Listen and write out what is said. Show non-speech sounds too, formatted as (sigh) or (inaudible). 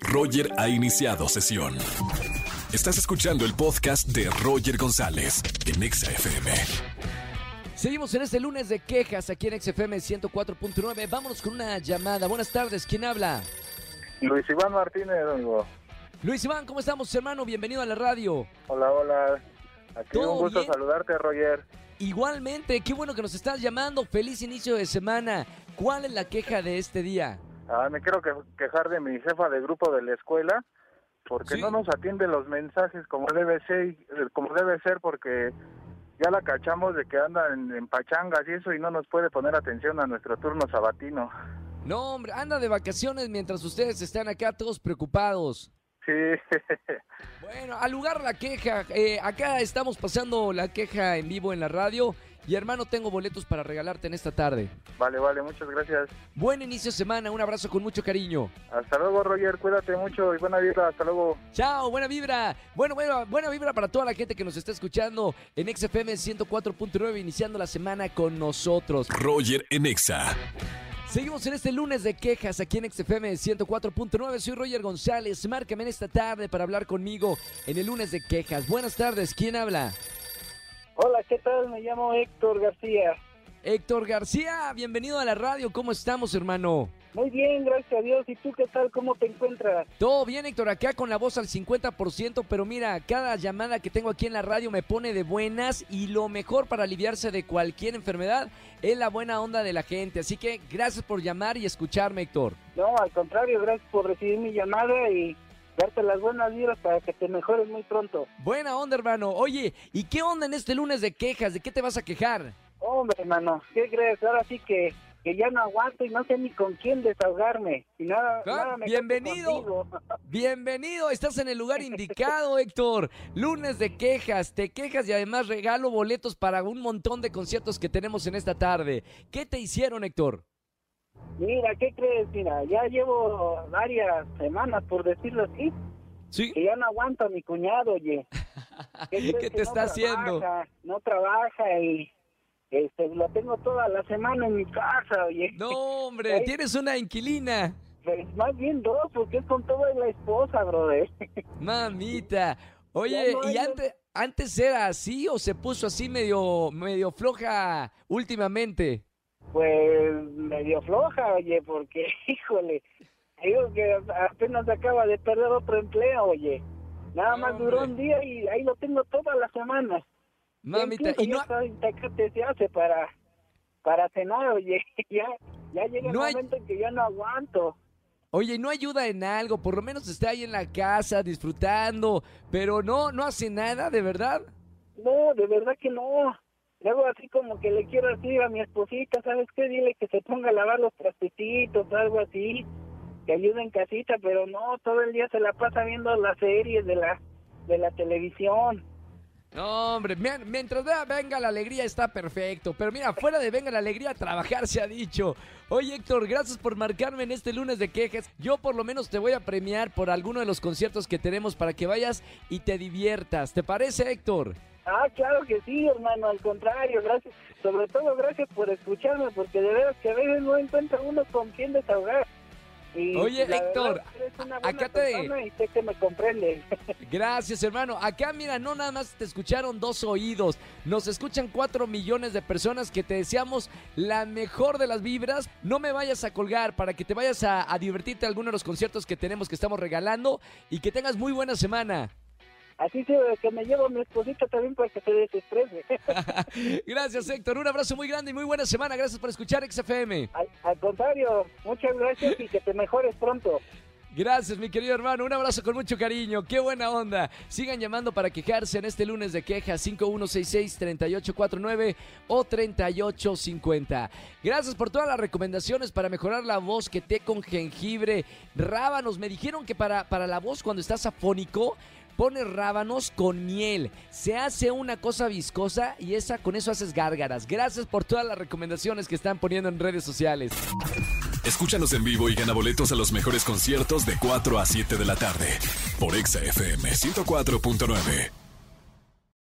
Roger ha iniciado sesión. Estás escuchando el podcast de Roger González en Exa FM. Seguimos en este lunes de quejas aquí en XFM 104.9. Vámonos con una llamada. Buenas tardes, ¿quién habla? Luis Iván Martínez, amigo. Luis Iván, ¿cómo estamos, hermano? Bienvenido a la radio. Hola, hola. Aquí ¿Todo un gusto bien? saludarte, Roger. Igualmente, qué bueno que nos estás llamando. Feliz inicio de semana. ¿Cuál es la queja de este día? Ah, me quiero que- quejar de mi jefa de grupo de la escuela porque Sí. no nos atiende los mensajes como debe ser, como debe ser porque ya la cachamos de que anda en, en pachangas y eso y no nos puede poner atención a nuestro turno sabatino. No, hombre, anda de vacaciones mientras ustedes están acá todos preocupados. Sí. (laughs) Bueno, al lugar la queja. eh, acá estamos pasando la queja en vivo en la radio. Y hermano, tengo boletos para regalarte en esta tarde. vale, vale, muchas gracias. Buen inicio de semana, un abrazo con mucho cariño. Hasta luego, Roger, cuídate mucho y buena vida, hasta luego. Chao, buena vibra. Bueno, buena, buena vibra para toda la gente que nos está escuchando en XFM 104.9, iniciando la semana con nosotros. Roger en Exa. Seguimos en este lunes de quejas aquí en XFM 104.9. Soy Roger González. Márcame en esta tarde para hablar conmigo en el lunes de quejas. Buenas tardes, ¿quién habla? ¿Qué tal? Me llamo Héctor García. Héctor García, bienvenido a la radio. ¿Cómo estamos, hermano? Muy bien, gracias a Dios. ¿Y tú qué tal? ¿Cómo te encuentras? Todo bien, Héctor, acá con la voz al 50%, pero mira, cada llamada que tengo aquí en la radio me pone de buenas y lo mejor para aliviarse de cualquier enfermedad es la buena onda de la gente. Así que gracias por llamar y escucharme, Héctor. No, al contrario, gracias por recibir mi llamada y darte las buenas vibras para que te mejores muy pronto. Buena onda, hermano. Oye, ¿y qué onda en este lunes de quejas? ¿De qué te vas a quejar? Hombre, hermano, ¿qué crees? Ahora sí que, que ya no aguanto y no sé ni con quién desahogarme. Y nada, Ah, nada me bienvenido. (laughs) Bienvenido, estás en el lugar indicado, Héctor. Lunes de quejas, te quejas y además regalo boletos para un montón de conciertos que tenemos en esta tarde. ¿Qué te hicieron, Héctor? Mira, ¿qué crees? Mira, ya llevo varias semanas, por decirlo así, Sí. que ya no aguanto a mi cuñado, oye. (laughs) ¿Qué crees te está haciendo? trabaja, No trabaja y este, lo tengo toda la semana en mi casa, oye. No, hombre, Ay. tienes una inquilina. Pues más bien dos, porque es con toda la esposa, brother. (laughs) Mamita. Oye, no ¿y antes, antes era así o se puso así medio, medio floja últimamente? Pues medio floja, oye, porque, (laughs) híjole, digo que apenas acaba de perder otro empleo, oye. Nada más duró un día y ahí lo tengo toda la semana. Mamita, y no, Tecate se hace para, para cenar, oye. (laughs) Ya, ya llega No el hay- momento en que ya no aguanto. oye, ¿y no ayuda en algo, por lo menos está ahí en la casa disfrutando, pero no, no hace nada, ¿de verdad? No, de verdad que no. Luego así como que le quiero decir a mi esposita, ¿sabes qué? Dile que se ponga a lavar los trastecitos, algo así, que ayude en casita, pero no, todo el día se la pasa viendo las series de la de la televisión. No, hombre, mien- mientras vea venga la alegría está perfecto. Pero mira, fuera de venga la alegría, trabajar se ha dicho. Oye, Héctor, gracias por marcarme en este lunes de quejas. Yo por lo menos te voy a premiar por alguno de los conciertos que tenemos para que vayas y te diviertas. ¿Te parece, Héctor? Ah, claro que sí, hermano, al contrario, gracias. Sobre todo gracias por escucharme, porque de veras que a veces no encuentra uno con quién desahogar. Y Oye, Héctor, verdad, acá te- y sé que me comprende. (laughs) Gracias, hermano. Acá, mira, no nada más te escucharon dos oídos. Nos escuchan cuatro millones de personas que te deseamos la mejor de las vibras. No me vayas a colgar para que te vayas a, a divertirte a alguno de los conciertos que tenemos que estamos regalando y que tengas muy buena semana. Así se que me llevo a mi esposita también para que se desestrese. (laughs) Gracias, Héctor. Un abrazo muy grande y muy buena semana. Gracias por escuchar XFM. al, al contrario, muchas gracias y que te mejores pronto. Gracias, mi querido hermano. Un abrazo con mucho cariño. Qué buena onda. Sigan llamando para quejarse en este lunes de quejas 5166-3849 o 3850. Gracias por todas las recomendaciones para mejorar la voz que té con jengibre, rábanos. Me dijeron que para, para la voz cuando estás afónico pones rábanos con miel. Se hace una cosa viscosa y esa con eso haces gárgaras. Gracias por todas las recomendaciones que están poniendo en redes sociales. Escúchanos en vivo y gana boletos a los mejores conciertos de 4 a 7 de la tarde por Exa FM 104.9.